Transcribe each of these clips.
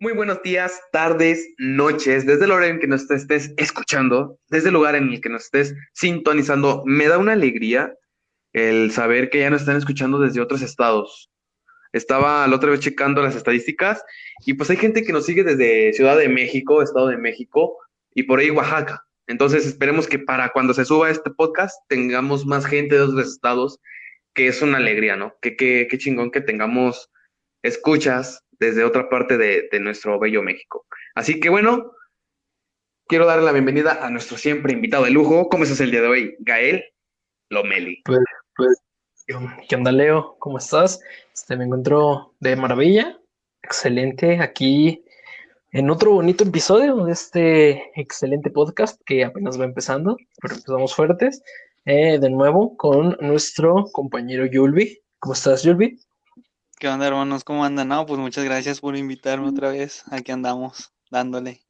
Muy buenos días, tardes, noches, desde el lugar en que nos estés escuchando, desde el lugar en el que nos estés sintonizando. Me da una alegría el saber que ya nos están escuchando desde otros estados. Estaba la otra vez checando las estadísticas y pues hay gente que nos sigue desde Ciudad de México, Estado de México y por ahí Oaxaca. Entonces esperemos que para cuando se suba este podcast tengamos más gente de otros estados, que es una alegría, ¿no? Que qué chingón que tengamos escuchas desde otra parte de, nuestro bello México. Así que bueno, quiero darle la bienvenida a nuestro siempre invitado de lujo. ¿Cómo estás el día de hoy? Gael Lomeli. Pues, pues, ¿qué onda, Leo? ¿Cómo estás? Este, me encuentro de maravilla. Excelente. Aquí en otro bonito episodio de este excelente podcast que apenas va empezando, pero empezamos fuertes. Eh, de nuevo con nuestro compañero Yulbi. ¿Cómo estás, Yulbi? ¿Qué onda, hermanos? ¿Cómo andan? No, pues muchas gracias por invitarme otra vez. Aquí andamos, dándole.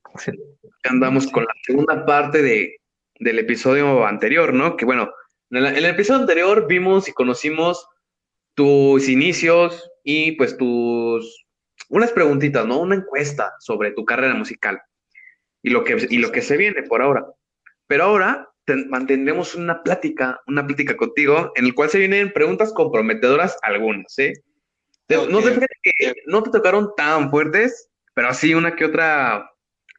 Andamos con la segunda parte de, del episodio anterior, ¿no? Que bueno, en el, episodio anterior vimos y conocimos tus inicios y pues tus unas preguntitas, ¿no? Una encuesta sobre tu carrera musical y lo que, y lo que se viene por ahora. Pero ahora mantendremos una plática, una plática contigo en el cual se vienen preguntas comprometedoras algunas, ¿eh? No, te, que no te tocaron tan fuertes, pero así una que otra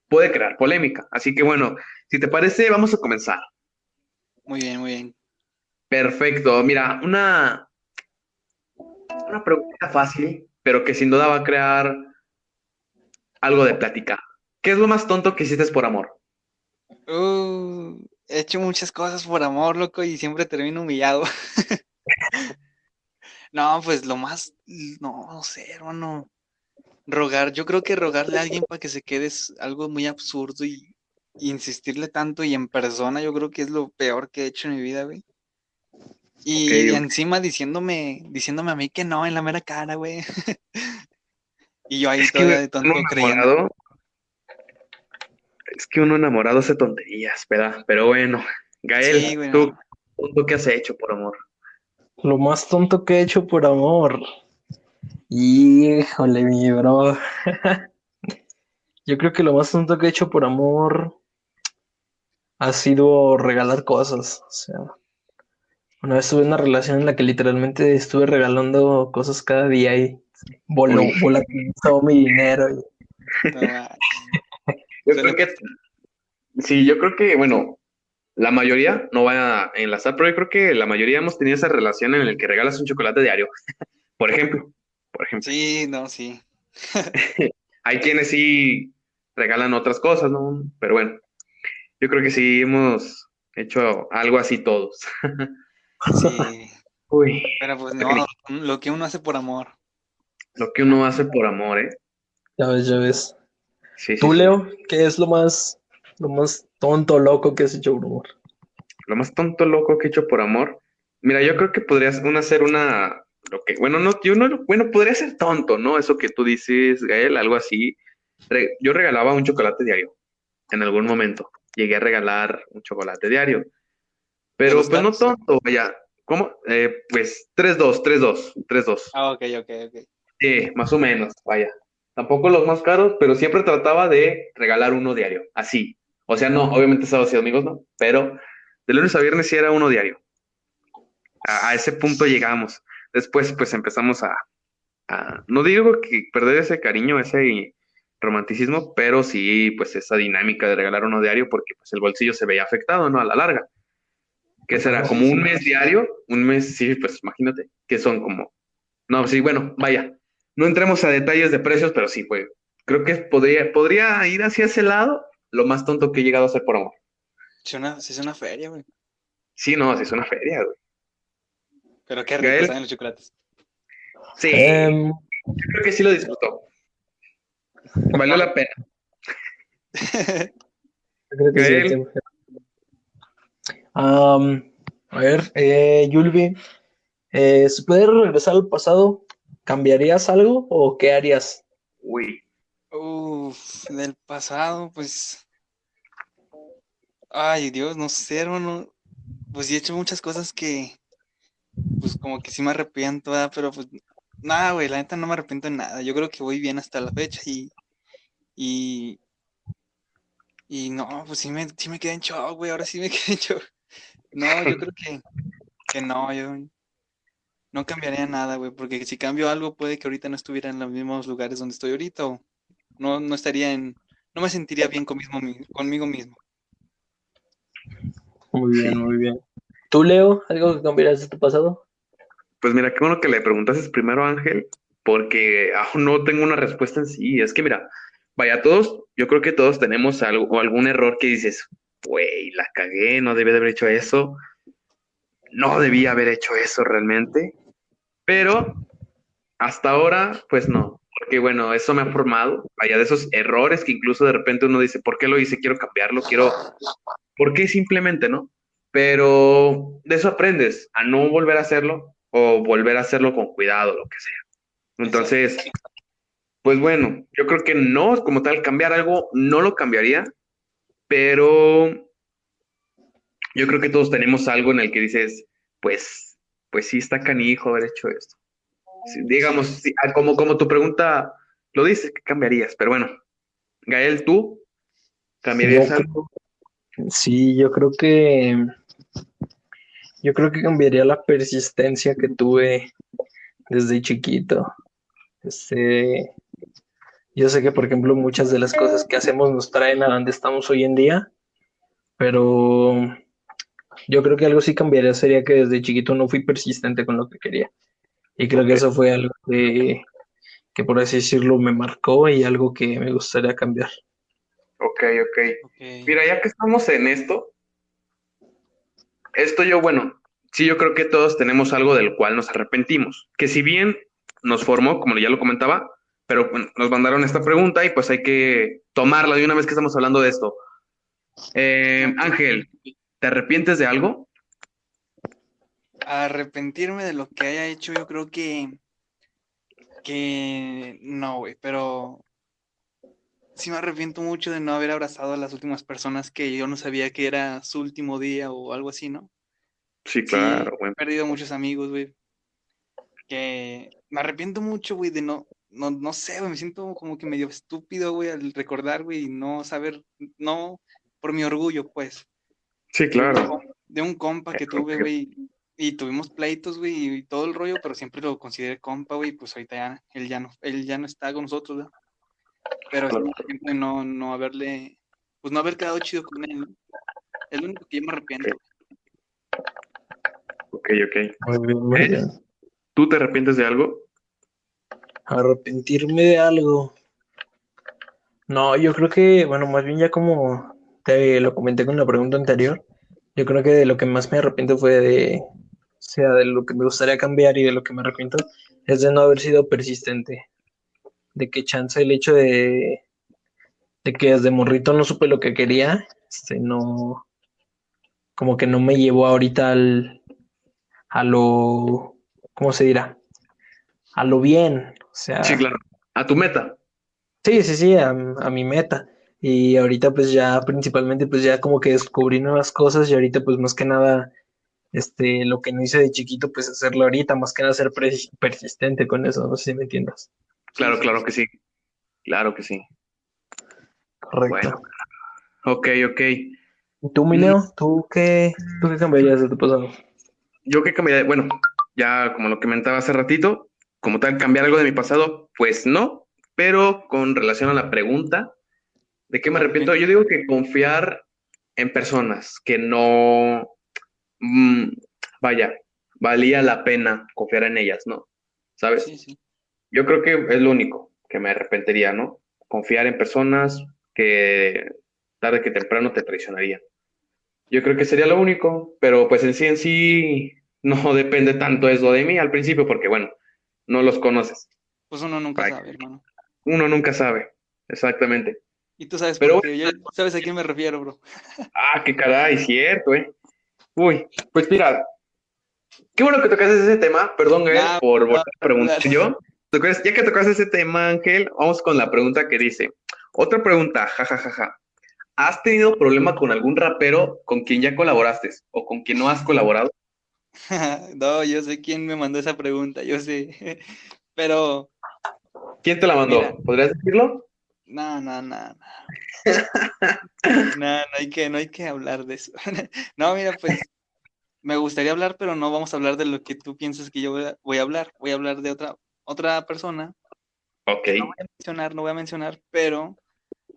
puede crear polémica. Así que bueno, si te parece, vamos a comenzar. Muy bien, muy bien. Perfecto. Mira, una, una pregunta fácil, pero que sin duda va a crear algo de plática. ¿Qué es lo más tonto que hiciste por amor? Uh, he hecho muchas cosas por amor, loco, y siempre termino humillado. No, pues lo más, no, no sé, hermano. Rogar, yo creo que rogarle a alguien para que se quede es algo muy absurdo y, insistirle tanto y en persona, yo creo que es lo peor que he hecho en mi vida, güey. Y, encima diciéndome, diciéndome a mí que no en la mera cara, güey. y yo ahí todavía de tonto creyendo. Es que uno enamorado hace tonterías, ¿verdad? Pero bueno, Gael, ¿tú, ¿tú qué has hecho por amor? Lo más tonto que he hecho por amor. Híjole, mi bro. Yo creo que lo más tonto que he hecho por amor ha sido regalar cosas. O sea, una vez tuve una relación en la que literalmente estuve regalando cosas cada día y voló, todo mi dinero. yo creo que sí, yo creo que, bueno, la mayoría no va a enlazar, pero yo creo que la mayoría hemos tenido esa relación en la que regalas un chocolate diario, por ejemplo. Por ejemplo. Sí, no, sí. Hay quienes sí regalan otras cosas, ¿no? Pero bueno, yo creo que sí hemos hecho algo así todos. sí. Uy. Pero pues no, lo que uno hace por amor. Lo que uno hace por amor, ¿eh? Ya ves, ya ves. Sí, ¿Tú, Leo, qué es lo más, lo más tonto, loco que has hecho por amor? Lo más tonto, loco que he hecho por amor. Mira, yo creo que podrías una hacer una. Lo que, bueno, no, yo no, bueno, podría ser tonto, ¿no? Eso que tú dices, Gael, algo así. yo regalaba un chocolate diario en algún momento. Llegué a regalar un chocolate diario. Pero pues no tonto, vaya. ¿Cómo? Eh, pues 3-2, 3-2, 3-2. Ah, ok, ok, ok. Sí, más o menos, vaya. Tampoco los más caros, pero siempre trataba de regalar uno diario, así. O sea, no, obviamente sábados y amigos no, pero de lunes a viernes sí era uno diario. A, ese punto llegamos. Después, pues empezamos a, no digo que perder ese cariño, ese romanticismo, pero sí, pues esa dinámica de regalar uno diario, porque pues el bolsillo se veía afectado, ¿no? A la larga. Que será como un mes diario, un mes, sí, pues imagínate, que son como, no, sí, bueno, vaya, no entremos a detalles de precios, pero sí, pues, creo que podría, podría ir hacia ese lado, lo más tonto que he llegado a hacer por amor. Si es una feria, güey. Sí, no, si es una feria, güey. Pero qué rico están los chocolates. Sí, em, yo creo que sí lo disfrutó. Valió la pena. creo que a ver, eh, Yulvi, eh, ¿se puede regresar al pasado? ¿Cambiarías algo o qué harías? Uy. Uf, del pasado, pues Ay, Dios, no sé, hermano. Pues sí he hecho muchas cosas que, pues como que sí me arrepiento, pero pues nada, güey, la neta no me arrepiento de nada. Yo creo que voy bien hasta la fecha y, Y, y no, pues sí me, sí me quedé en shock, güey, ahora sí me quedé en shock. No, yo creo que, que no, yo no cambiaría nada, güey, porque si cambio algo puede que ahorita no estuviera en los mismos lugares donde estoy ahorita o no, no estaría en, no me sentiría bien conmigo, conmigo mismo. Muy bien, muy bien. ¿Tú, Leo, algo que cambiarías de tu pasado? Pues mira, qué bueno que le preguntases primero, Ángel, porque aún no tengo una respuesta en sí. Es que mira, vaya, todos, yo creo que todos tenemos algo, o algún error que dices, güey, la cagué, no debí de haber hecho eso, no debía haber hecho eso realmente, pero hasta ahora, pues no, porque bueno, eso me ha formado, vaya, de esos errores que incluso de repente uno dice, ¿por qué lo hice? Quiero cambiarlo, quiero, ¿por qué simplemente no? Pero de eso aprendes, a no volver a hacerlo o volver a hacerlo con cuidado, lo que sea. Entonces, pues bueno, yo creo que no, como tal, cambiar algo no lo cambiaría, pero yo creo que todos tenemos algo en el que dices, pues, pues sí está canijo haber hecho esto. Digamos, ah, como, como tu pregunta lo dice, ¿qué cambiarías? Pero bueno, Gael, ¿tú cambiarías algo? sí, yo creo que yo creo que cambiaría la persistencia que tuve desde chiquito. Este, yo sé que, por ejemplo, muchas de las cosas que hacemos nos traen a donde estamos hoy en día, pero yo creo que algo sí cambiaría sería que desde chiquito no fui persistente con lo que quería. Y creo que eso fue algo que, que, por así decirlo, me marcó y algo que me gustaría cambiar. Ok, ok. Mira, ya que estamos en esto, esto yo, bueno, sí, yo creo que todos tenemos algo del cual nos arrepentimos. Que si bien nos formó, como ya lo comentaba, pero nos mandaron esta pregunta y pues hay que tomarla de una vez que estamos hablando de esto. Eh, Ángel, ¿te arrepientes de algo? Arrepentirme de lo que haya hecho, yo creo que, que no, güey, pero sí me arrepiento mucho de no haber abrazado a las últimas personas que yo no sabía que era su último día o algo así, ¿no? Sí, claro, He perdido muchos amigos, güey. Que me arrepiento mucho, güey, de no, no, no sé, güey, me siento como que medio estúpido, güey, al recordar, güey, y no saber, no, por mi orgullo, pues. Sí, claro. De un, compa que tuve, güey, y tuvimos pleitos, güey, y todo el rollo, pero siempre lo consideré compa, güey, pues ahorita ya, él ya no, él ya no está con nosotros, ¿no? Pero siempre no, no haberle, pues no haber quedado chido con él, ¿no? Es lo único que yo me arrepiento. Ok, ok. Eh, ¿Tú te arrepientes de algo? Arrepentirme de algo. No, yo creo que, bueno, más bien ya como te lo comenté con la pregunta anterior, yo creo que de lo que más me arrepiento fue de, sea, de lo que me gustaría cambiar y de lo que me arrepiento es de no haber sido persistente de que chance el hecho de, de que desde morrito no supe lo que quería, este, no, como que no me llevó ahorita al, a lo, ¿cómo se dirá? A lo bien, o sea. Sí, claro, a tu meta. Sí, sí, sí, a, a mi meta. Y ahorita pues ya principalmente pues ya como que descubrí nuevas cosas y ahorita pues más que nada este lo que no hice de chiquito pues hacerlo ahorita, más que nada ser persistente con eso, no sé si me entiendas. Claro, claro que sí. Claro que sí. Correcto. Ok, ok. ¿Y tú, Mileo? ¿Tú qué, ¿Tú qué cambiarías de tu pasado? Yo qué cambiaría, bueno, ya como lo comentaba hace ratito, como tal, cambiar algo de mi pasado, pues no, pero con relación a la pregunta, ¿de qué me arrepiento? Yo digo que confiar en personas, que no, mm, vaya, valía la pena confiar en ellas, ¿no? ¿Sabes? Sí, sí. Yo creo que es lo único que me arrepentiría, ¿no? Confiar en personas que tarde que temprano te traicionarían. Yo creo que sería lo único, pero pues en sí en sí no depende tanto eso de mí al principio porque bueno, no los conoces. Pues uno nunca sabe, hermano. Uno nunca sabe, exactamente. Y tú sabes, pero ya sabes a quién me refiero, bro. ah, qué caray, cierto, eh. Uy, pues mira, qué bueno que tocaste ese tema, perdón, Gael, por volver a preguntar yo ya que tocas ese tema, Ángel, vamos con la pregunta que dice. Otra pregunta, jajajaja. ¿Has tenido problema con algún rapero con quien ya colaboraste o con quien no has colaborado? no, yo sé quién me mandó esa pregunta, yo sé. Pero. ¿Quién te la mandó? ¿Podrías decirlo? No, no, no, no. No, no hay que, no hay que hablar de eso. No, mira, pues me gustaría hablar, pero no vamos a hablar de lo que tú piensas que yo voy a, voy a hablar. Voy a hablar de otra, otra persona. Ok. No voy a mencionar, no voy a mencionar, pero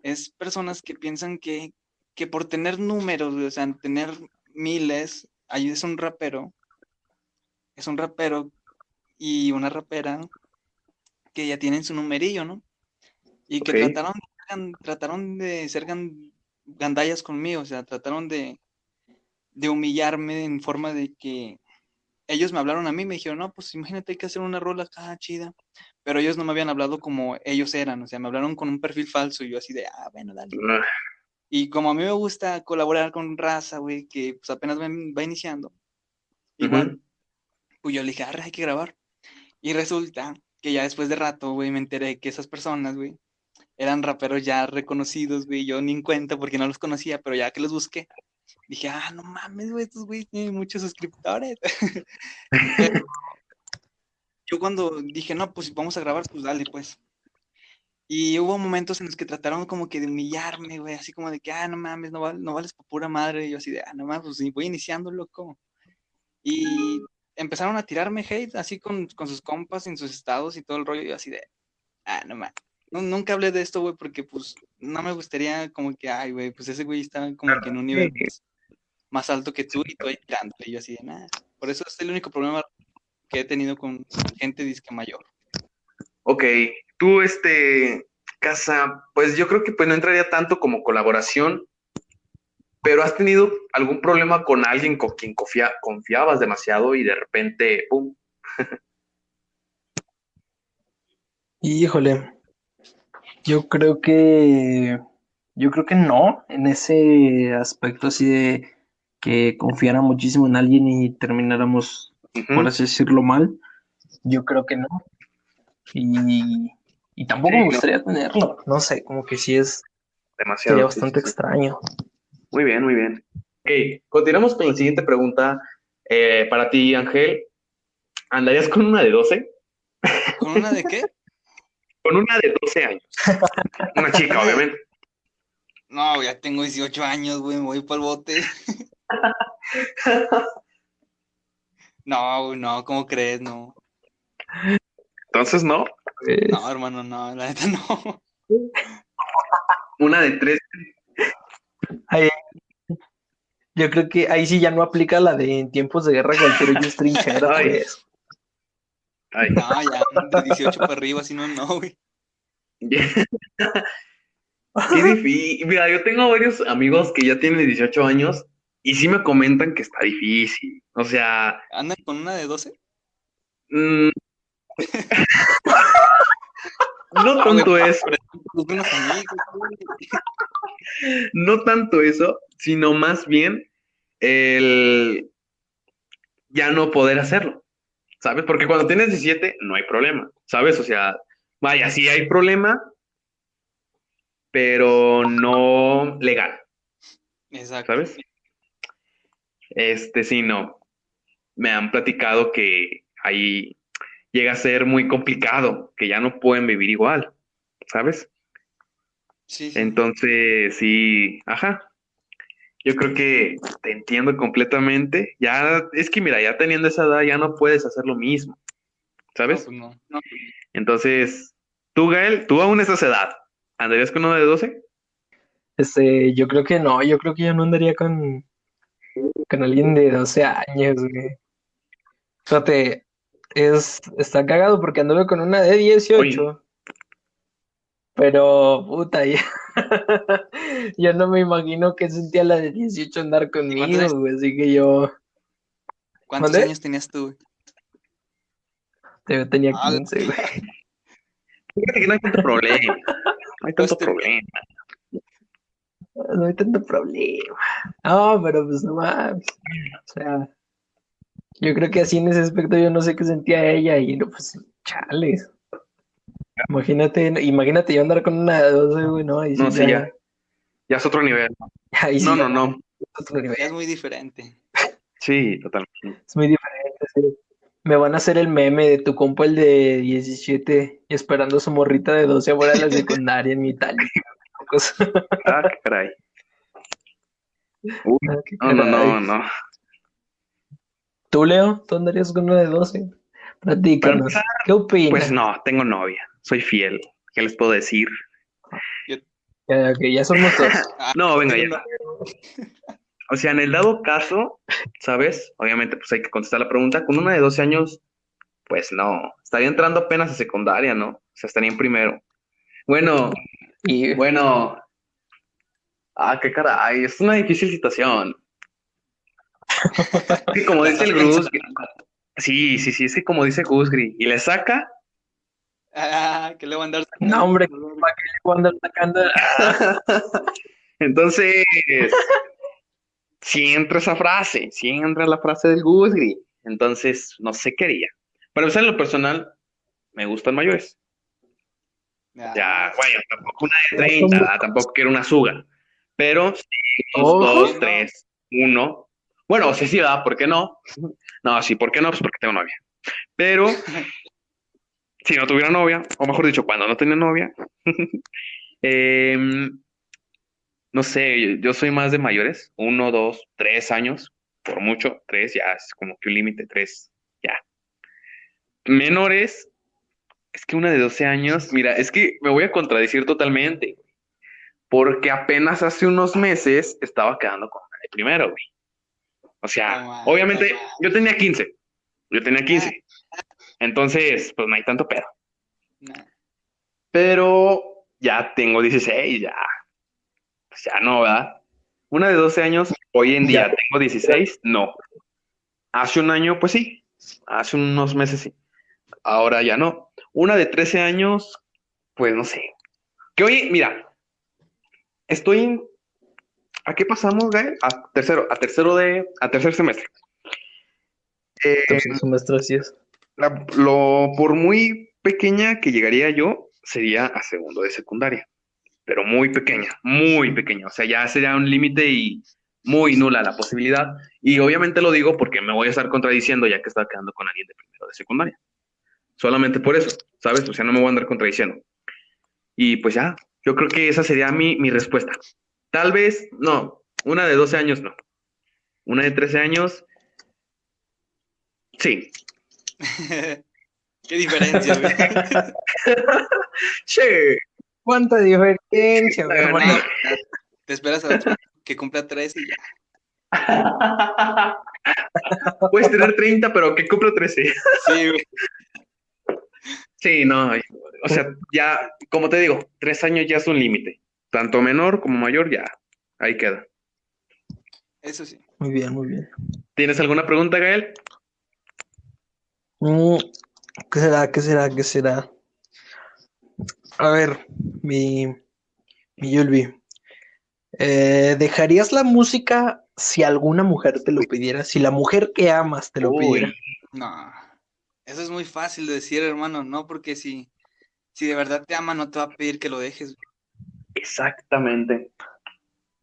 es personas que piensan que, que por tener números, o sea, tener miles, ahí es un rapero, es un rapero y una rapera que ya tienen su numerillo, ¿no? Y que Ok. trataron, gan- trataron de ser gan- gandallas conmigo, o sea, trataron de, de humillarme en forma de que ellos me hablaron a mí, me dijeron, no, pues imagínate hay que hacer una rola acá chida, pero ellos no me habían hablado como ellos eran, o sea, me hablaron con un perfil falso y yo así de, ah, bueno, dale. Ah, Y como a mí me gusta colaborar con raza, güey, que pues apenas va, va iniciando, igual, ujú. pues yo le dije, arre, hay que grabar. Y resulta que ya después de rato, güey, me enteré que esas personas, güey, eran raperos ya reconocidos, güey, yo ni en cuenta porque no los conocía, pero ya que los busqué, dije, ah, no mames, güey, estos güeyes tienen muchos suscriptores. Yo cuando dije, no, pues vamos a grabar, pues dale, pues. Y hubo momentos en los que trataron como que de humillarme, güey, así como de que, ah, no mames, no, val- no vales por pura madre. Y yo así de, ah, no mames, pues voy iniciando, loco. Y empezaron a tirarme hate, así con, con sus compas, en sus estados y todo el rollo. Yo así de, ah, no mames. No, nunca hablé de esto, güey, porque pues no me gustaría como que, ay, güey, pues ese güey está como que en un nivel más, más alto que tú y tú ahí tirándole. Y yo así de, nada. Por eso es el único problema que he tenido con gente disque mayor. Ok, tú, este, Casa, pues yo creo que pues no entraría tanto como colaboración, pero has tenido algún problema con alguien con quien confía- confiabas demasiado y de repente, ¡pum! Híjole, yo creo que, yo creo que no, en ese aspecto así de que confiara muchísimo en alguien y termináramos, por así decirlo, mal, yo creo que no. Y, y tampoco Sí, me no. gustaría tenerlo, no sé, como que sí es, Demasiado. sería bastante sí, sí. extraño. Muy bien, muy bien. Ok, continuamos con la siguiente pregunta. Eh, para ti, Ángel, ¿andarías con una de 12? ¿Con una de qué? Con una de 12 años. Una chica, obviamente. No, ya tengo 18 años, güey, me voy para el bote. No, güey, no, ¿cómo crees? No, Entonces, no. Pues, no, hermano, no, la neta no. Una de 13. ahí- yo creo que ahí sí ya no aplica la de en tiempos de guerra cualquier hoyo es trinchera, Ay. No, ya, de 18 para arriba, si no, no, güey. Qué difícil. Mira, yo tengo varios amigos que ya tienen 18 años y sí me comentan que está difícil. O sea, ¿Andan con una de 12? mm, no tanto eso, no tanto eso, sino más bien el ya no poder hacerlo, ¿sabes? Porque cuando tienes 17 no hay problema, ¿sabes? O sea, vaya, sí hay problema, pero no legal. Exacto. ¿sabes? Este, sí, no. Me han platicado que ahí llega a ser muy complicado, que ya no pueden vivir igual, ¿sabes? Sí, sí. Entonces, sí, ajá. Yo creo que te entiendo completamente. Ya, es que mira, ya teniendo esa edad ya no puedes hacer lo mismo, No, ¿sabes? pues no, no. Entonces, tú, Gael, tú aún estás edad. ¿Andarías con uno de 12? Este, yo creo que no, yo creo que yo no andaría con, con alguien de 12 años, güey. Fíjate, es, está cagado porque anduve con una de 18. Pero, puta, ya, yo no me imagino que sentía la de 18 andar conmigo, güey. Así que yo, ¿Cuántos años tenías tú, yo tenía Ah, 15, güey. Fíjate que no hay tanto problema. No hay tanto Este- problema. No hay tanto problema. No, pero pues no mames. O sea, yo creo que así en ese aspecto yo no sé qué sentía ella y no, pues, chales. Imagínate, imagínate yo andar con una de 12, güey, no, ahí sí No, sí, ya. Ya es otro nivel. ahí sí No, ya no, no. es otro nivel. Es muy diferente. Sí, totalmente. Es muy diferente, sí. me van a hacer el meme de tu compa el de 17 esperando a su morrita de 12 ahora la secundaria en mi Italia. Ah, qué caray. Uy, Ah, qué no, no, no, caray. no. ¿Tú, Leo? ¿Tú andarías con uno de 12? Platícanos. empezar, ¿Qué opinas? Pues no, tengo novia. Soy fiel. ¿Qué les puedo decir? Ya, ya somos dos. No, venga ya. O sea, en el dado caso, ¿sabes? Obviamente, pues hay que contestar la pregunta. Con una de 12 años, pues no. Estaría entrando apenas a secundaria, ¿no? O sea, estaría en primero. Bueno, Y bueno. Ah, qué caray. Es una difícil situación. Es que como dice el Gus, sí, sí, sí, es que como dice Gusgri, y le saca, Ah, que le van a andar No, hombre, ¿para qué le voy a andar sacando? entonces, sí entra esa frase, sí entra la frase del Gusgri. Entonces, no sé qué haría. Para empezar, en lo personal, me gustan mayores. Ah, Ya, bueno, tampoco una de 30, tampoco quiero una suga. Pero sí, Oh. dos, No. tres, uno. Bueno, sí, sí, ¿verdad? ¿Por qué no? No, sí, ¿por qué no? Pues porque tengo novia. Pero si no tuviera novia, o mejor dicho, cuando no tenía novia, em, no sé, yo, soy más de mayores, uno, dos, tres años, por mucho, tres ya es como que un límite, tres, ya. Menores, es que una de 12 años, mira, es que me voy a contradecir totalmente, porque apenas hace unos meses estaba quedando con de primero, güey. O sea, obviamente yo tenía 15, yo tenía 15, entonces, pues no hay tanto pedo. nah. Pero ya tengo 16, ya. Pues ya no, ¿verdad? Una de 12 años, hoy en día Ya. tengo 16, no. Hace un año, pues sí. Hace unos meses sí. Ahora ya no. Una de 13 años, pues no sé. Que oye, mira, estoy ¿A qué pasamos, Gael? A tercero, a tercero de, a tercer semestre. Eh, Tercer semestre, así es. Lo, por muy pequeña que llegaría yo, sería a segundo de secundaria. Pero muy pequeña, muy pequeña. O sea, ya sería un límite y muy nula la posibilidad. Y obviamente lo digo porque me voy a estar contradiciendo ya que estaba quedando con alguien de primero de secundaria. Solamente por eso, ¿sabes? O sea, no me voy a andar contradiciendo. Y pues ya, yo creo que esa sería mi, mi respuesta. Tal vez, no, una de 12 años no. Una de 13 años, sí. Qué diferencia, güey. Sí. ¿Cuánta diferencia, güey? Te esperas a la- que cumpla 13 y ya. Puedes tener 30, pero que cumplo 13. Sí, güey. Sí, no. O sea, ya, como te digo, tres años ya es un límite. Tanto menor como mayor, ya. Ahí queda. Eso sí. Muy bien, muy bien. ¿Tienes alguna pregunta, Gael? Mm, ¿Qué será? ¿Qué será? ¿Qué será? A ver, mi, mi Yulbi. Eh, ¿dejarías la música si alguna mujer te lo pidiera? Si la mujer que amas te lo Uy. pidiera. No. Eso es muy fácil de decir, hermano, ¿no? Porque si, si de verdad te ama, no te va a pedir que lo dejes. Exactamente.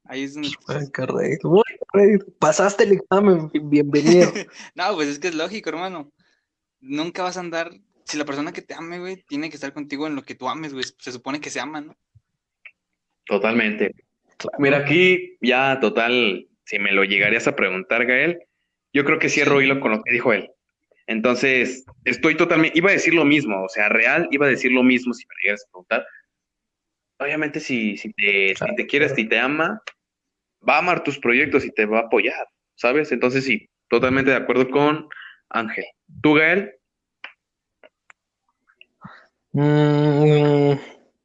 Ahí es donde- Ay. Pasaste el examen, bienvenido. No, pues es que es lógico, hermano. Nunca vas a andar. Si la persona que te ame, güey, tiene que estar contigo en lo que tú ames, güey. Se supone que se aman, ¿no? Totalmente. Claro. Mira, aquí ya total, si me lo llegarías a preguntar, Gael, yo creo que cierro hilo con lo que dijo él. Entonces, estoy totalmente, iba a decir lo mismo, o sea, real, iba a decir lo mismo si me lo llegaras a preguntar. Obviamente, si, si te, si te quieres, si te ama, va a amar tus proyectos y te va a apoyar, ¿sabes? Entonces, sí, totalmente de acuerdo con Ángel. ¿Tú, Gael? Mm,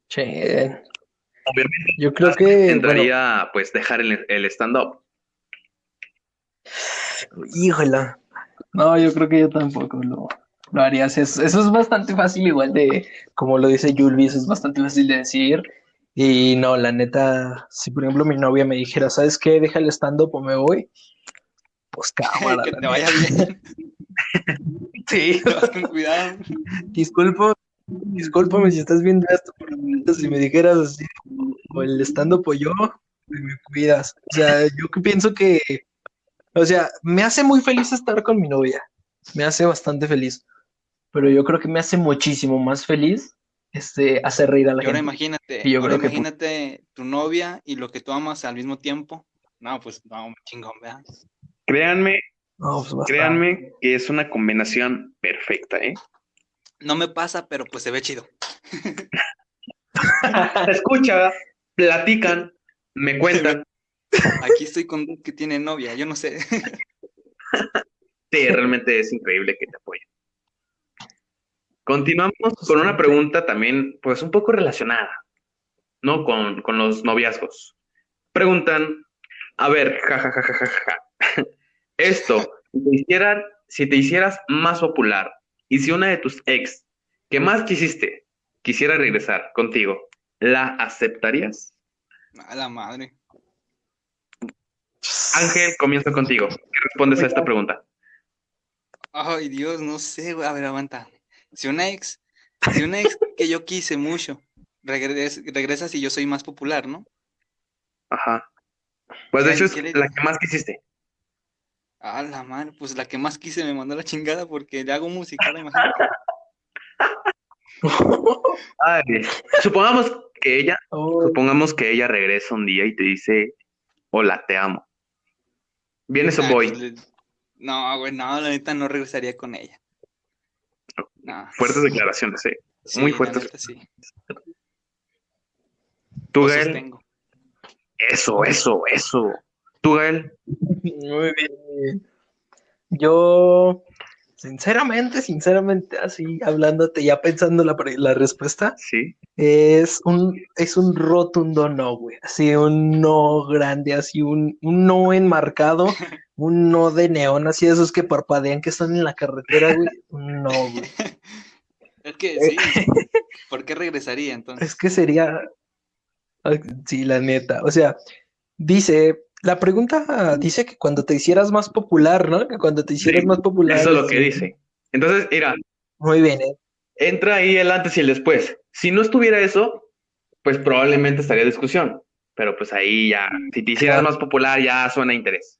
che, Obviamente yo creo que bueno, entraría, pues, dejar el, el stand-up. híjola. No, yo creo que yo tampoco lo, lo haría. Eso, eso es bastante fácil, igual de, como lo dice Yulvi, eso es bastante fácil de decir. Y no, la neta, si por ejemplo mi novia me dijera, ¿sabes qué? Deja el stand-up o me voy. Pues cámara, que te vaya bien. Sí, vas con cuidado. disculpo, discúlpame si estás viendo esto, pero si me dijeras así, o el stand-up o yo, me cuidas. O sea, yo que pienso que, o sea, me hace muy feliz estar con mi novia. me hace bastante feliz. Pero yo creo que me hace muchísimo más feliz este, hacer reír a la Y ahora gente. imagínate, Y yo ahora creo que- imagínate tu novia y lo que tú amas al mismo tiempo. No, pues no, chingón, ¿verdad? Créanme, No, pues créanme que es una combinación perfecta, ¿eh? No me pasa, pero pues se ve chido. Escucha, platican, me cuentan. Aquí estoy con dos que tiene novia, yo no sé. Sí, realmente es increíble que te apoyen. Continuamos con una pregunta también, pues un poco relacionada, ¿no? Con, con los noviazgos. Preguntan, a ver, jajajajaja, esto, si te hicieran, si te hicieras más popular y si una de tus ex que más quisiste quisiera regresar contigo, ¿la aceptarías? A la madre. Ángel, comienzo contigo. ¿Qué respondes a esta pregunta? Ay, Dios, no sé, güey. A ver, aguanta. Si una ex, si una ex que yo quise mucho, regres- regresa si yo soy más popular, ¿no? Ajá. Pues de hecho es ¿qué le- la que más quisiste. A la madre, pues la que más quise me mandó la chingada porque le hago música, imagínate. Ay, supongamos que ella, Oh, supongamos que ella regresa un día y te dice, hola, te amo. ¿Vienes o Ah, voy? pues, No, güey, no, la neta no regresaría con ella. No. Fuertes declaraciones, ¿eh? Sí, muy fuertes. neta sí. Tú, Gael, eso, eso, eso. Tú, Gael, Muy bien. Yo, sinceramente, sinceramente, así hablándote, ya pensando la, la respuesta, sí. es un, es un rotundo no, güey. Así un no grande, así un, un no enmarcado, un no de neón, así esos que parpadean que están en la carretera, güey. Un no, güey. Es que sí. ¿Por qué regresaría entonces? Es que sería. Sí, la neta. O sea, dice. La pregunta dice que cuando te hicieras más popular, ¿no? Que cuando te hicieras Sí, más popular. Eso es lo que sí. dice. Entonces, mira, Muy bien, ¿eh? entra ahí el antes y el después. Si no estuviera eso, pues probablemente estaría discusión. Pero pues ahí ya, si te hicieras Claro. más popular, ya suena interés.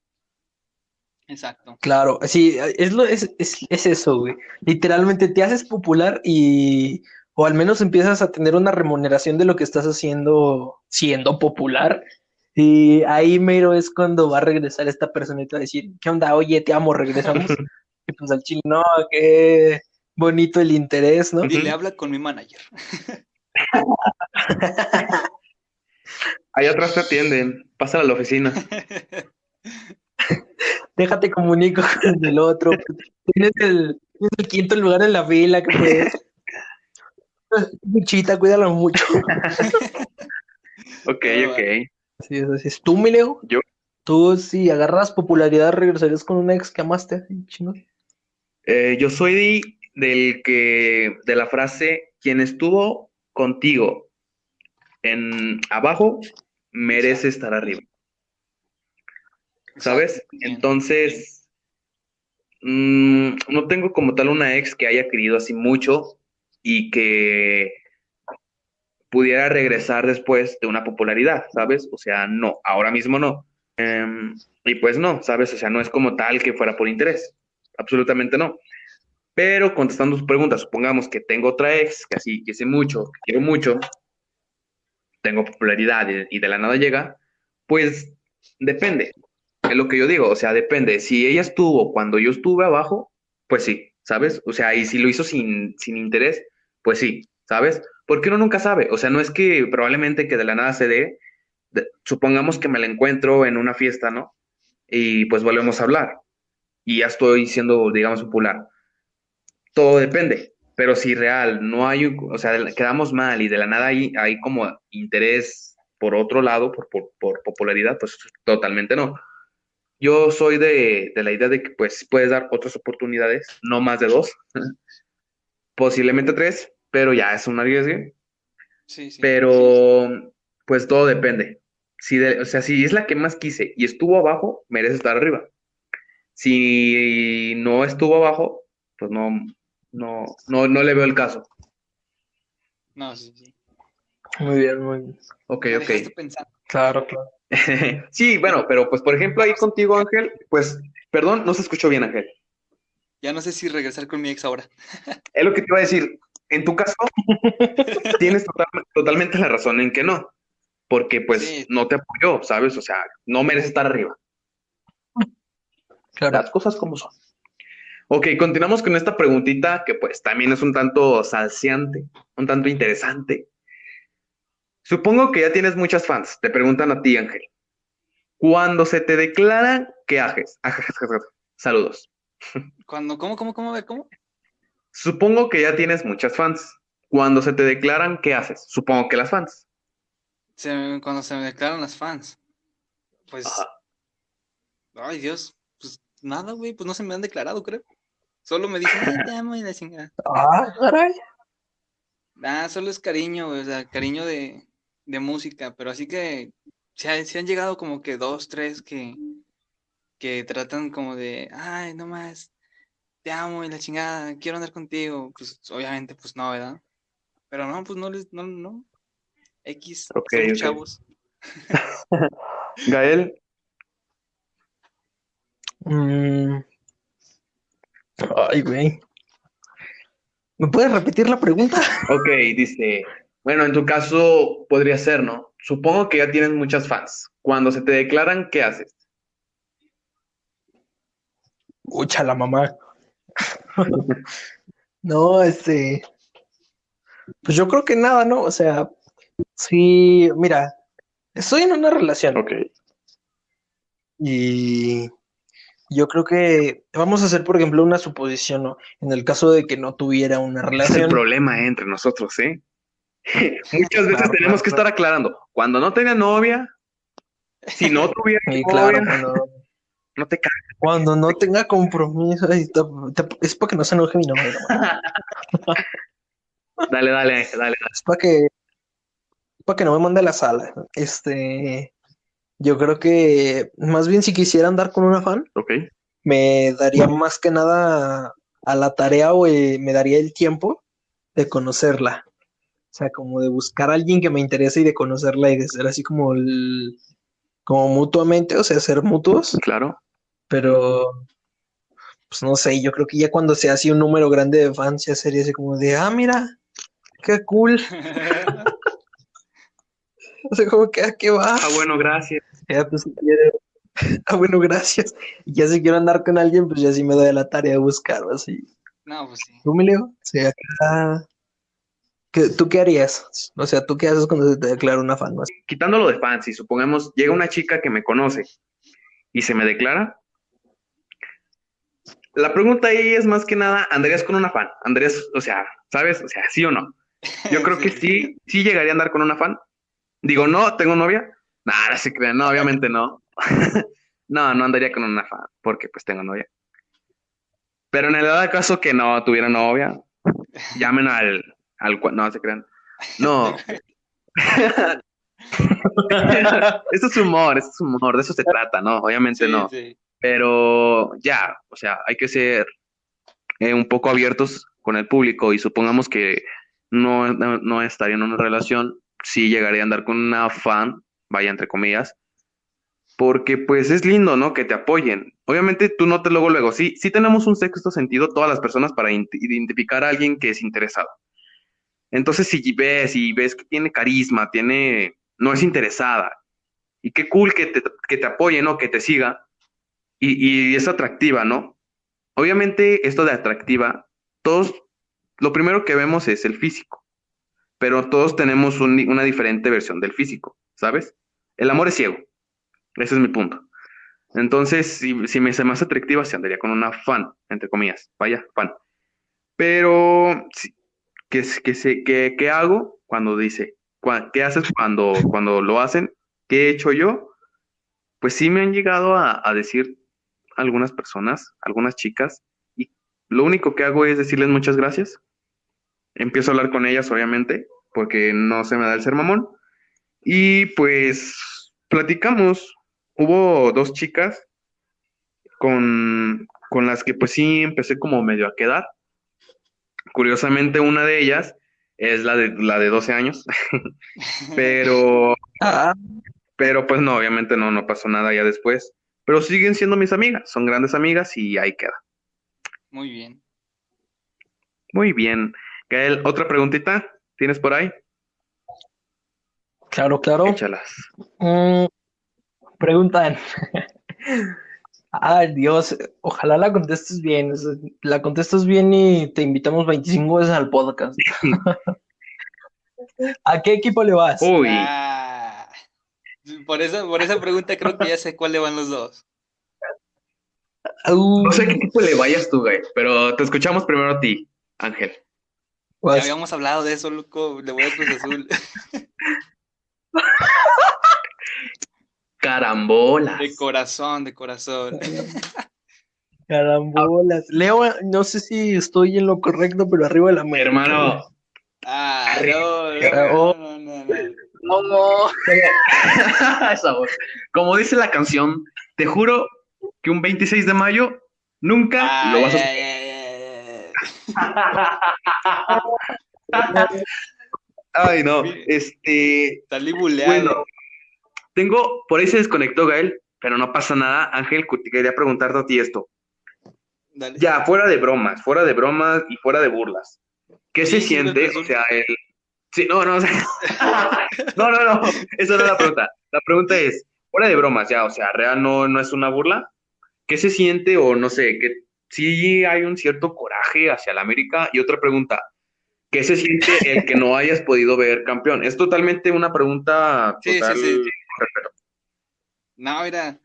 Exacto. Claro, sí, es, lo, es, es, es eso, güey. Literalmente te haces popular y. O al menos empiezas a tener una remuneración de lo que estás haciendo siendo popular. Y ahí mero es cuando va a regresar esta persona y te va a decir, ¿qué onda? Oye, te amo, regresamos. y pues al chile, no, qué bonito el interés, ¿no? Y le habla con mi manager. Ahí atrás te atienden, pásala a la oficina. Déjate comunico con el otro. Tienes el, tienes el quinto lugar en la fila, que. Muchita, cuídalo mucho. Ok, ok. Así es, así es. ¿Tú, mi Leo? Yo. Tú, si agarras popularidad, regresarías con una ex que amaste, chingón. Eh, yo soy del que, de la frase, quien estuvo contigo en abajo, merece estar arriba, ¿sabes? Entonces, mm, no tengo como tal una ex que haya querido así mucho y que pudiera regresar después de una popularidad, ¿sabes? O sea, no, ahora mismo no. Em, y pues no, ¿sabes? O sea, no es como tal que fuera por interés, absolutamente no. Pero contestando tus preguntas, supongamos que tengo otra ex que así, que sé mucho, que quiero mucho, tengo popularidad y de la nada llega, pues depende. Es lo que yo digo, o sea, depende. Si ella estuvo cuando yo estuve abajo, pues sí, ¿sabes? O sea, y si lo hizo sin, sin interés, pues sí, ¿sabes? Porque uno nunca sabe. O sea, no es que probablemente que de la nada se dé, de- supongamos que me la encuentro en una fiesta, ¿no? Y pues volvemos a hablar. Y ya estoy siendo, digamos, popular. Todo depende. Pero si real no hay, o sea, quedamos mal y de la nada hay, hay como interés por otro lado, por popularidad, pues totalmente no. Yo soy de, de la idea de que pues puedes dar otras oportunidades, no más de dos, posiblemente tres, pero ya es un arriesgue. Sí, sí. Pero pues todo depende. Si de- o sea, si es la que más quise y estuvo abajo, merece estar arriba. Si no estuvo abajo, pues no, no, no, no le veo el caso. No, sí, sí. Muy bien, muy bien. Ok, Me ok. Claro, claro. Sí, bueno, pero pues por ejemplo ahí contigo, Ángel, pues, perdón, no se escuchó bien, Ángel. Ya no sé si regresar con mi ex ahora. Es lo que te iba a decir. En tu caso, tienes total- totalmente la razón en que no. Porque pues Sí. no te apoyó, ¿sabes? O sea, no mereces estar arriba. Claro. Las cosas como son. Ok, continuamos con esta preguntita que pues también es un tanto salseante, un tanto interesante. Supongo que ya tienes muchas fans. Te preguntan a ti, Ángel. Cuando se te declaran, ¿qué haces? Saludos. Cuando, ¿cómo, cómo, cómo, cómo? Supongo que ya tienes muchas fans. Cuando se te declaran, ¿qué haces? Supongo que las fans. Se- cuando se me declaran las fans. Pues, Ajá. ay Dios, pues nada, güey, pues no se me han declarado, creo. Solo me dicen, "Ay, te amo y la chingada. Ah, caray. Ah, solo es cariño, güey, o sea, cariño de, de música, pero así que se, ha- se han llegado como que dos, tres que, que tratan como de, ay, no más, te amo y la chingada, quiero andar contigo. Pues obviamente, pues no, ¿verdad? Pero no, pues no les, no, no. X, Ok, somos ok. chavos. Gael, Mm. Ay, güey. ¿Me puedes repetir la pregunta? ok, dice, bueno, en tu caso podría ser, ¿no? Supongo que ya tienes muchas fans. Cuando se te declaran, ¿qué haces? Ucha la mamá. No, este. Pues yo creo que nada, ¿no? O sea, sí, mira, estoy en una relación Ok. y yo creo que vamos a hacer, por ejemplo, una suposición, ¿no? En el caso de que no tuviera una Es el relación. problema entre nosotros, ¿eh? Muchas veces Claro, tenemos claro, que estar aclarando. Cuando no tenga novia, si no tuviera Sí, claro, novia, cuando, no te cagas. cuando no tenga compromiso, es para que no se enoje mi novia, ¿no? Dale, dale, dale, dale. Es para que, para que no me mande a la sala. Este, yo creo que más bien si quisiera andar con una fan, me daría más que nada a la tarea o eh, me daría el tiempo de conocerla. O sea, como de buscar a alguien que me interese y de conocerla y de ser así como el, como mutuamente, o sea, ser mutuos, Claro. pero pues no sé, yo creo que ya cuando sea así un número grande de fans ya sería así como de, ah, mira, qué cool. O sea, como que, ah, qué va. Ah, bueno, gracias. Ya, pues si quiere. Ah, bueno, gracias. Y ya si quiero andar con alguien, pues ya sí me doy a la tarea de buscar, así. No, pues sí. ¿Tú, Emilio? Sí, acá. ¿Qué- ¿Tú qué harías? O sea, ¿tú qué haces cuando se te declara una fan? Quitándolo de fans, si supongamos llega una chica que me conoce y se me declara, la pregunta ahí es más que nada, ¿andarías con una fan? ¿Andarías, o sea, ¿sabes? O sea, ¿sí o no? Yo creo que sí, sí llegaría a andar con una fan. Digo, no, tengo novia. No se crean, no, obviamente no. No, no andaría con una fan, porque pues tengo novia. Pero en el dado caso que no tuviera novia, llamen al, al no se crean. No. Esto es humor, esto es humor, de eso se trata, ¿no? Obviamente Sí, no. sí. Pero ya, o sea, hay que ser eh, un poco abiertos con el público y supongamos que no, no, no estaría en una relación, sí llegaría a andar con una fan, vaya entre comillas, porque pues es lindo, ¿no? Que te apoyen. Obviamente tú no te luego, luego, sí, sí tenemos un sexto sentido todas las personas para identificar a alguien que es interesado. Entonces si ves y ves que tiene carisma, tiene, no es interesada, y qué cool que te, que te apoye, ¿no? Que te siga y, y es atractiva, ¿no? Obviamente esto de atractiva, todos, lo primero que vemos es el físico, pero todos tenemos un- una diferente versión del físico, ¿sabes? El amor es ciego, ese es mi punto. Entonces, si, si me se hace atractiva, se andaría con una fan, entre comillas, vaya, fan. Pero, ¿qué, qué, qué- qué hago cuando dice, qué haces cuando, cuando lo hacen? ¿Qué he hecho yo? Pues sí me han llegado a, a decir algunas personas, algunas chicas, y lo único que hago es decirles muchas gracias. Empiezo a hablar con ellas, obviamente, porque no se me da el ser mamón. Y pues platicamos. Hubo dos chicas con, con las que pues sí empecé como medio a quedar. Curiosamente, una de ellas es la de, la de 12 años, pero Ah, pero pues no, obviamente no, no pasó nada ya después. Pero siguen siendo mis amigas, son grandes amigas y ahí queda. Muy bien. Muy bien. Gael, ¿otra preguntita tienes por ahí? Claro, claro. Échalas. Mm, preguntan. Ay, Dios, ojalá la contestes bien. La contestas bien y te invitamos 25 veces al podcast. ¿A qué equipo le vas? Uy, Ah, por esa, por esa pregunta creo que ya sé cuál le van los dos. Au, no sé a qué equipo le vayas tú, Gael, pero te escuchamos primero a ti, Ángel. Ya habíamos hablado de eso, loco. Le voy a Cruz Azul. Carambolas. De corazón, de corazón. Carambolas. Leo, no sé si estoy en lo correcto, pero arriba de la América. Hermano, Ah, no, Oh. no, no. No, no. esa voz. Como dice la canción, te juro que un 26 de mayo nunca lo Ay, vas a ay, no. Este, Salí. Tengo, por ahí se desconectó Gael, pero no pasa nada. Ángel, quería preguntarte a ti esto. Dale. Ya, fuera de bromas, fuera de bromas y fuera de burlas. ¿Qué Sí, se sí, siente? O sea, el... Sí, no, no, o sea... no, no, no, esa no es la pregunta. La pregunta es, fuera de bromas, ya, o sea, real no, no es una burla. ¿Qué se siente o no sé, que sí hay un cierto coraje hacia la América? Y otra pregunta, ¿qué se siente el que no hayas podido ver campeón? Es totalmente una pregunta Sí, sí, total sí. Con respeto. No, mira,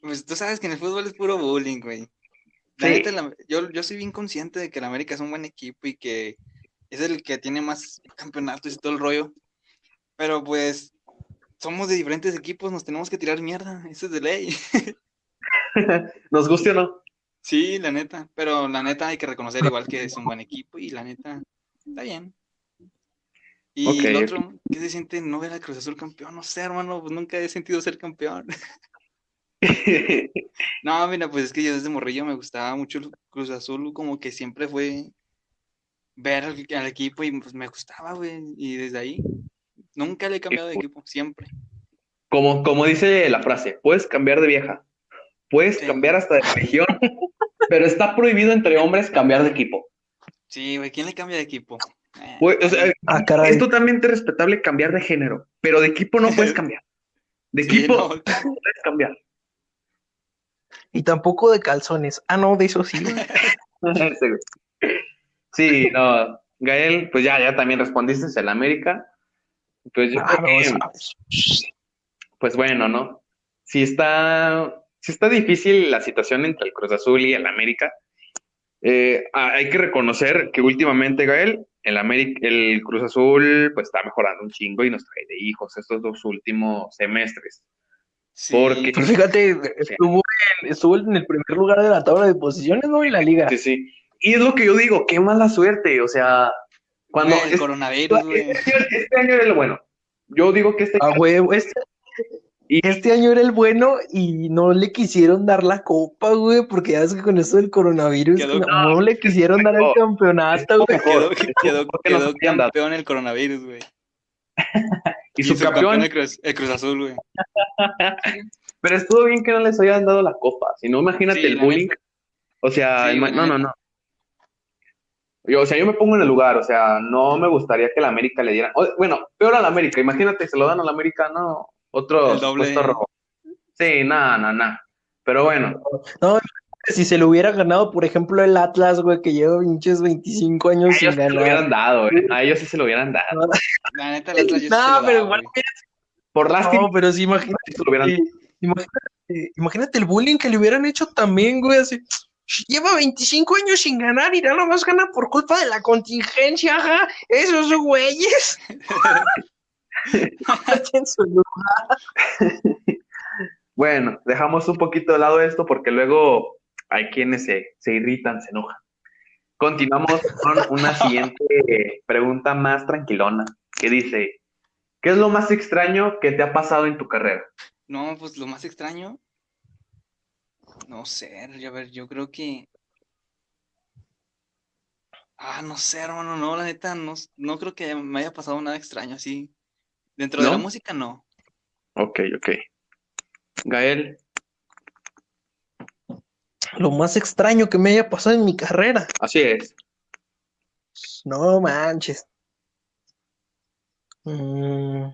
pues tú sabes que en el fútbol es puro bullying, güey. La Sí. neta, la- yo, yo soy bien consciente de que el América es un buen equipo y que es el que tiene más campeonatos y todo el rollo. Pero pues somos de diferentes equipos, nos tenemos que tirar mierda, eso es de ley. ¿Nos guste o no? Sí, la neta, pero la neta hay que reconocer igual que es un buen equipo y la neta está bien. Y el otro, ¿qué se siente no ver a Cruz Azul campeón? No sé, hermano, pues nunca he sentido ser campeón. No, mira, pues es que yo desde morrillo me gustaba mucho el Cruz Azul, como que siempre fue ver al, al equipo y pues me gustaba, güey, y desde ahí nunca le he cambiado de equipo, siempre. Como, como dice la frase, puedes cambiar de vieja, puedes Sí. cambiar hasta de religión, pero está prohibido entre hombres cambiar de equipo. Sí, güey, ¿quién le cambia de equipo? Eh, Pues, o sea, Ah, caray. es totalmente respetable cambiar de género, pero de equipo no puedes cambiar. De sí, equipo no, no puedes cambiar. Y tampoco de calzones. Ah, no, de eso sí. Sí, no, Gael, pues ya, ya también respondiste, es el América. Pues yo Ah, creo no, que, sabes. pues bueno, ¿no? Si está, si está difícil la situación entre el Cruz Azul y el América. Eh, ah, hay que reconocer que últimamente, Gael, el América, el Cruz Azul, pues está mejorando un chingo y nos trae de hijos estos dos últimos semestres. sí, porque- Pero fíjate, estuvo en, estuvo en el primer lugar de la tabla de posiciones, ¿no? Y la liga. Sí, sí. Y es lo que yo digo, qué mala suerte. O sea, cuando güey, el es- coronavirus, güey. este, año, este año era el bueno. Yo digo que este A huevo, este, Y- este año era el bueno y no le quisieron dar la copa, güey, porque ya ves que con esto del coronavirus Quedó- no, no le quisieron dar el campeonato, güey. Quedó, quedó, quedó campeón el coronavirus, güey. y su campeón, el Cruz, el Cruz Azul, güey. pero estuvo bien que no les hayan dado la copa. Si no, imagínate Sí, el bullying. O sea, Sí, no, no, no. Yo, o sea, yo me pongo en el lugar, o sea, no me gustaría que la América le dieran. o- bueno, peor a la América, imagínate, se lo dan a la América, no, otro El doble. robo. Sí, nada, nada, nada. Pero bueno, Si se lo hubiera ganado, por ejemplo, el Atlas, güey, que lleva pinches 25 a años sin ellos se lo ganar. hubieran dado, eh, A ellos sí se lo hubieran dado. La neta, el Atlas yo No, lo pero igual, güey. Por lástima, no, pero sí, imagínate, sí se lo hubieran imagínate, imagínate el bullying que le hubieran hecho también, güey, así. Lleva 25 años sin ganar y nada más gana por culpa de la contingencia, ajá. Esos güeyes. En su lugar. Bueno, dejamos un poquito de lado esto porque luego hay quienes se, se irritan, se enojan. Continuamos con una siguiente pregunta más tranquilona, que dice, ¿qué es lo más extraño que te ha pasado en tu carrera? No, pues lo más extraño. No sé, a ver, yo creo que. Ah, no sé, hermano, no, la neta, no, no creo que me haya pasado nada extraño así. Dentro de la música, no. Ok, ok. Gael, lo más extraño que me haya pasado en mi carrera. Así es. No manches. Mm.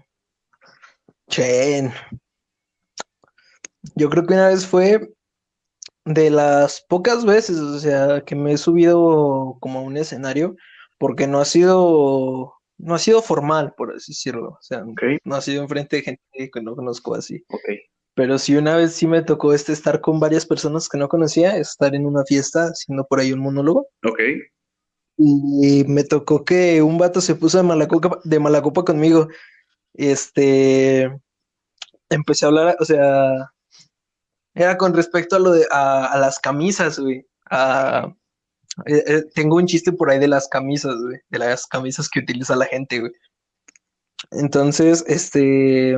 Chen. Yo creo que una vez fue de las pocas veces, o sea, que me he subido como a un escenario, porque no ha sido, no ha sido formal, por así decirlo. O sea, no ha sido enfrente de gente que no conozco así. ok. Pero sí una vez sí me tocó este estar con varias personas que no conocía, estar en una fiesta haciendo por ahí un monólogo. Ok. Y me tocó que un vato se puso de mala copa, de mala copa conmigo. Este, empecé a hablar, o sea, era con respecto a lo de a, a las camisas, güey. A- eh, eh, tengo un chiste por ahí de las camisas, güey, de las camisas que utiliza la gente, güey. Entonces, este,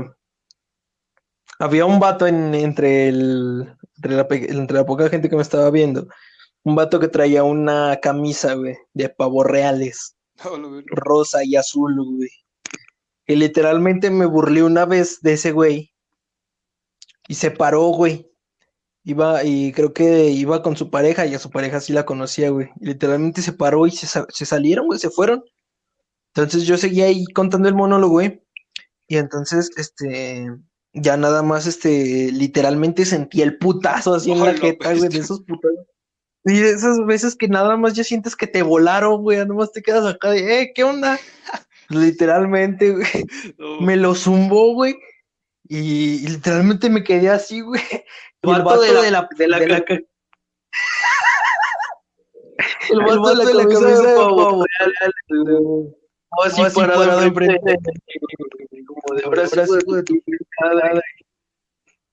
había un vato en, entre el, entre la, pe- entre la poca gente que me estaba viendo, un vato que traía una camisa, güey, de pavos reales No, rosa y azul, güey. Y literalmente me burlé una vez de ese güey. Y se paró, güey. Iba, y creo que iba con su pareja, y a su pareja sí la conocía, güey. Y literalmente se paró y se, se salieron, güey, se fueron. Entonces yo seguía ahí contando el monólogo, güey. Y entonces, este, ya nada más, este, literalmente sentí el putazo así en la jeta, güey, de esos putazos. Y de esas veces que nada más ya sientes que te volaron, güey, nada más te quedas acá de, eh, ¿qué onda? Literalmente, güey, No, me lo zumbó, güey, y, y literalmente me quedé así, güey. El Vato vato de la- de la, de la de la el vato de la camisa de pavo real, güey. así así parado parado enfrente de de como de, Ahora "Ahora sí, sí, hijo de tu madre".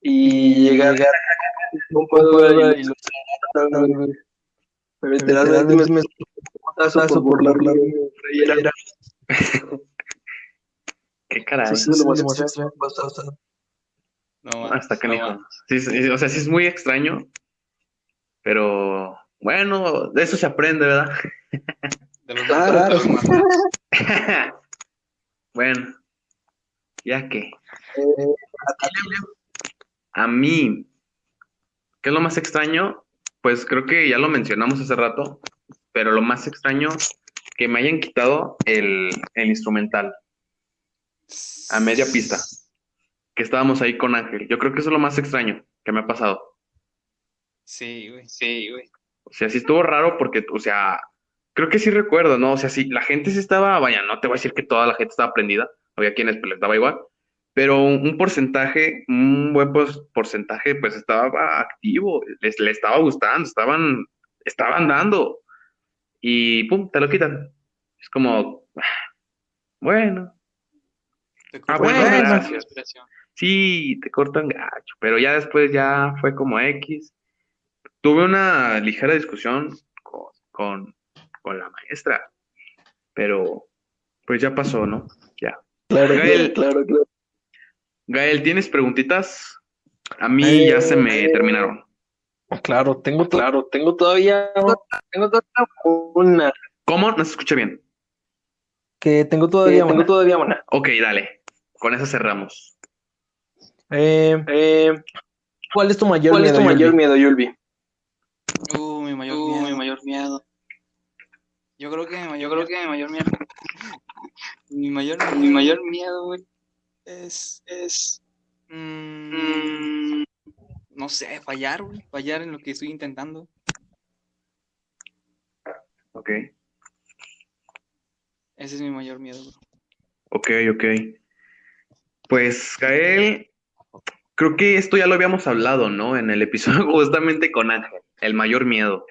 y llegar No puedo ver ver la y lo-. Pero Literalmente me por de Freira. Qué caray. Sí, sí, sí, demasiado extraño, bastante. no, Hasta que no, no. Sí, sí, o sea, sí es muy extraño, pero bueno, de eso se aprende, ¿verdad? De los malos, claro. bueno, ya que Eh, a mí, ¿qué es lo más extraño? Pues creo que ya lo mencionamos hace rato, pero lo más extraño que me hayan quitado el, el instrumental a media pista, que estábamos ahí con Ángel. Yo creo que eso es lo más extraño que me ha pasado. Sí, güey, sí, güey. O sea, sí estuvo raro porque, o sea, creo que sí recuerdo, ¿no? O sea, sí, la gente sí estaba, vaya, no te voy a decir que toda la gente estaba prendida, había quienes pues, les daba igual, pero un, un porcentaje, un buen pues, porcentaje, pues estaba activo, les, les estaba gustando, estaban, estaban dando, y pum, te lo quitan. Es como, ah, bueno, Te Ah, bueno, respiración. sí, te cortan gacho, pero ya después ya fue como X. Tuve una ligera discusión con, con, con la maestra, pero pues ya pasó, ¿no? Ya. Claro, Gael. claro, claro. Gael, ¿tienes preguntitas? A mí ya se me Eh, terminaron. Claro, tengo, claro, tengo todavía, tengo todavía una, ¿Cómo? No se escucha bien. que tengo todavía tengo una. todavía una. Ok, dale. Con eso cerramos. Eh, eh, ¿cuál es tu mayor ¿Cuál es miedo, tu mayor Yulvi? miedo, Yulvi? Uh, mi mayor Uh, miedo. mi mayor miedo. Yo creo que mi mayor, Yo creo que mi mayor miedo, mi mayor, mi mayor miedo, güey, es, es mm, mm, no sé, fallar, güey, fallar en lo que estoy intentando. Ok, Ese es mi mayor miedo, bro. ok, ok. Pues, Gael, creo que esto ya lo habíamos hablado, ¿no? En el episodio justamente con Ángel, el mayor miedo.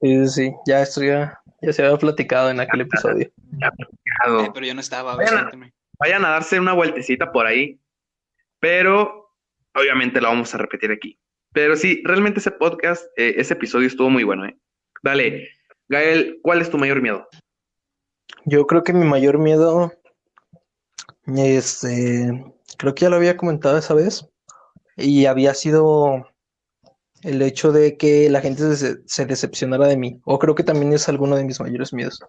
Sí, sí, sí, ya esto ya, ya se había platicado en aquel episodio. Eh, pero yo no estaba, Bueno. siénteme. Vayan a darse una vueltecita por ahí, pero obviamente lo vamos a repetir aquí. Pero sí, realmente ese podcast, eh, ese episodio estuvo muy bueno, ¿eh? Dale, Gael, ¿cuál es tu mayor miedo? Yo creo que mi mayor miedo, este, creo que ya lo había comentado esa vez, y había sido el hecho de que la gente se, se decepcionara de mí, o creo que también es alguno de mis mayores miedos,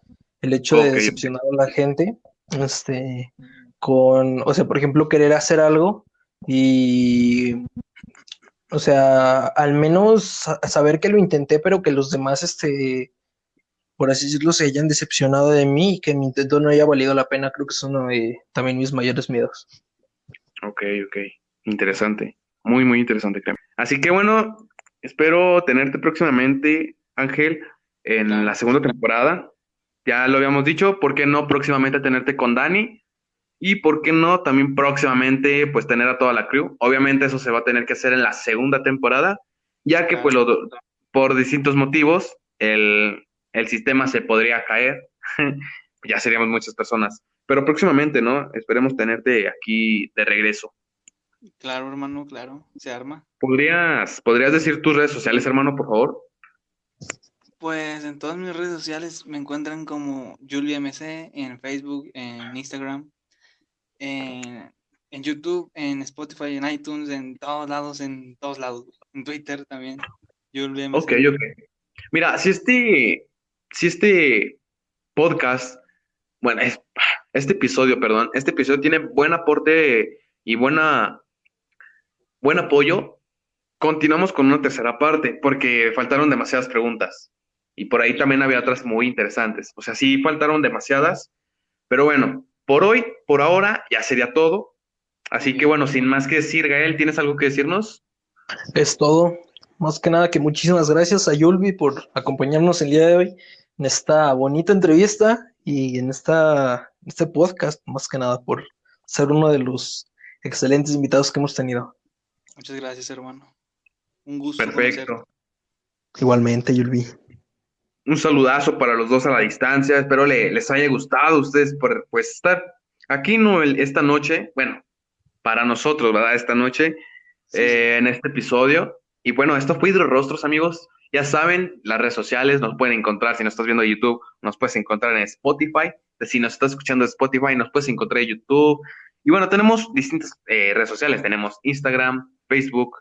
el hecho de decepcionar a la gente, este, con, o sea, por ejemplo, querer hacer algo y, O sea, al menos sa- saber que lo intenté, pero que los demás, este, por así decirlo, se hayan decepcionado de mí y que mi intento no haya valido la pena, creo que es uno de también mis mayores miedos. Ok, ok. Interesante. Muy, muy interesante, créeme. Así que bueno, espero tenerte próximamente, Ángel, en la segunda temporada. Ya lo habíamos dicho, ¿por qué no próximamente tenerte con Dani? Y por qué no también próximamente pues tener a toda la crew. Obviamente eso se va a tener que hacer en la segunda temporada, ya que pues lo- por distintos motivos el, el sistema se podría caer. Ya seríamos muchas personas. Pero próximamente, ¿no? Esperemos tenerte aquí de regreso. Claro, hermano, claro, se arma. ¿Podrías, podrías decir tus redes sociales, hermano, por favor? Pues en todas mis redes sociales me encuentran como JuliaMC en Facebook, en Instagram, en, en YouTube, en Spotify, en iTunes, en todos lados, en todos lados, en Twitter también. JuliaMC. Ok, ok. Mira, si este, si este podcast, bueno, es- este episodio, perdón, este episodio tiene buen aporte y buena, buen apoyo, continuamos con una tercera parte, porque faltaron demasiadas preguntas. Y por ahí también había otras muy interesantes. O sea, sí faltaron demasiadas, pero bueno, por hoy, por ahora, ya sería todo. Así que bueno, sin más que decir, Gael, ¿tienes algo que decirnos? Es todo. Más que nada que muchísimas gracias a Yulvi por acompañarnos el día de hoy en esta bonita entrevista y en esta, este podcast, más que nada por ser uno de los excelentes invitados que hemos tenido. Muchas gracias, hermano. Un gusto Perfecto. Igualmente, Yulvi. Un saludazo para los dos a la distancia. Espero le- les haya gustado a ustedes por pues estar aquí no el- esta noche. Bueno, para nosotros, ¿verdad? Esta noche Sí, eh, en este episodio. Y bueno, esto fue Hidrorostros, amigos. Ya saben, las redes sociales nos pueden encontrar. Si nos estás viendo en YouTube, nos puedes encontrar en Spotify. Si nos estás escuchando en Spotify, nos puedes encontrar en YouTube. Y bueno, tenemos distintas eh, redes sociales. Tenemos Instagram, Facebook,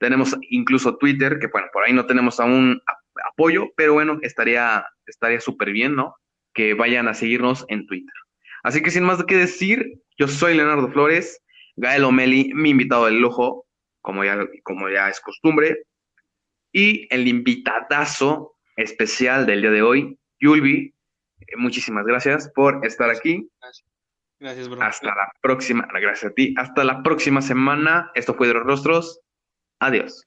tenemos incluso Twitter, que bueno, por ahí no tenemos aún apoyo, pero bueno, estaría estaría súper bien, ¿no? Que vayan a seguirnos en Twitter. Así que sin más que decir, yo soy Leonardo Flores, Gael O'Meli, mi invitado del lujo, como ya, como ya es costumbre, y el invitadazo especial del día de hoy, Yulvi. Eh, Muchísimas gracias por estar aquí. Gracias, bro. Hasta la próxima, gracias a ti. Hasta la próxima semana. Esto fue de los rostros. Adiós.